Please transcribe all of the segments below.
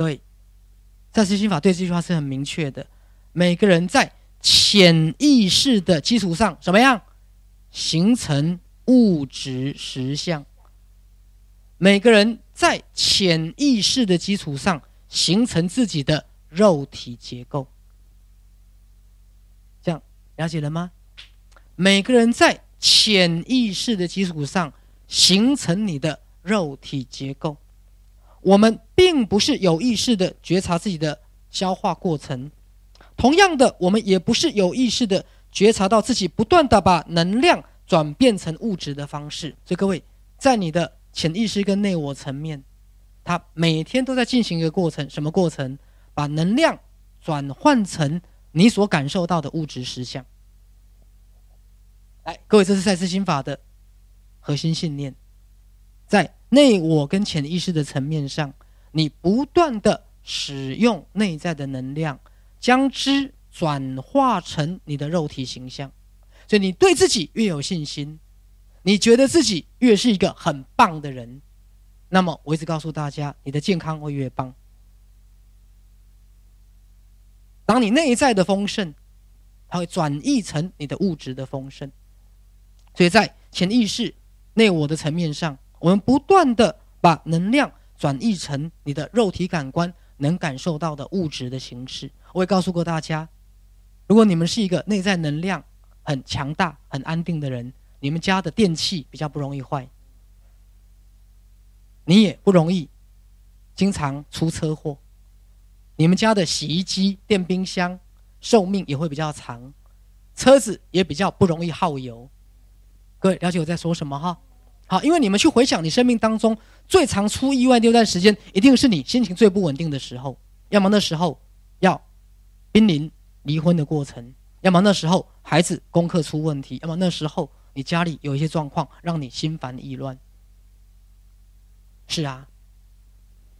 各位，在思心法对这句话是很明确的。每个人在潜意识的基础上，怎么样形成物质实相？每个人在潜意识的基础上形成自己的肉体结构。这样了解了吗？每个人在潜意识的基础上形成你的肉体结构。我们并不是有意识的觉察自己的消化过程。同样的，我们也不是有意识的觉察到自己不断的把能量转变成物质的方式。所以各位，在你的潜意识跟内我层面，它每天都在进行一个过程，什么过程？把能量转换成你所感受到的物质实相。来，各位，这是赛斯心法的核心信念，内我跟潜意识的层面上，你不断的使用内在的能量。将之转化成你的肉体形象，所以你对自己越有信心，你觉得自己越是一个很棒的人，那么我一直告诉大家，你的健康会越棒。当你内在的丰盛，它会转译成你的物质的丰盛。所以在潜意识、内我的层面上，我们不断的把能量转译成你的肉体感官能感受到的物质的形式。我也告诉过大家，如果你们是一个内在能量很强大、很安定的人，你们家的电器比较不容易坏，你也不容易经常出车祸。你们家的洗衣机、电冰箱寿命也会比较长，车子也比较不容易耗油。各位了解我在说什么哈？好，因为你们去回想你生命当中最常出意外那段时间，一定是你心情最不稳定的时候，要么那时候要。濒临离婚的过程，要么那时候孩子功课出问题，要么那时候你家里有一些状况让你心烦意乱。是啊，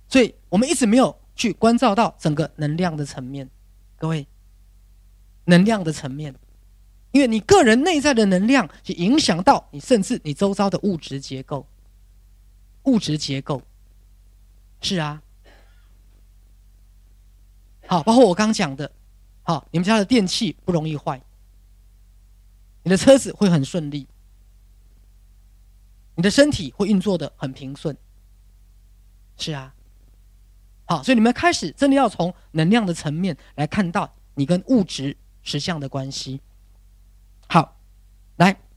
所以我们一直没有去关照到整个能量的层面，各位，能量的层面，因为你个人内在的能量，去影响到你，甚至你周遭的物质结构，物质结构，是啊，好，包括我刚讲的。好，你们家的电器不容易坏，你的车子会很顺利，你的身体会运作的很平顺。是啊，好，所以你们开始真的要从能量的层面来看到你跟物质实相的关系。好，来。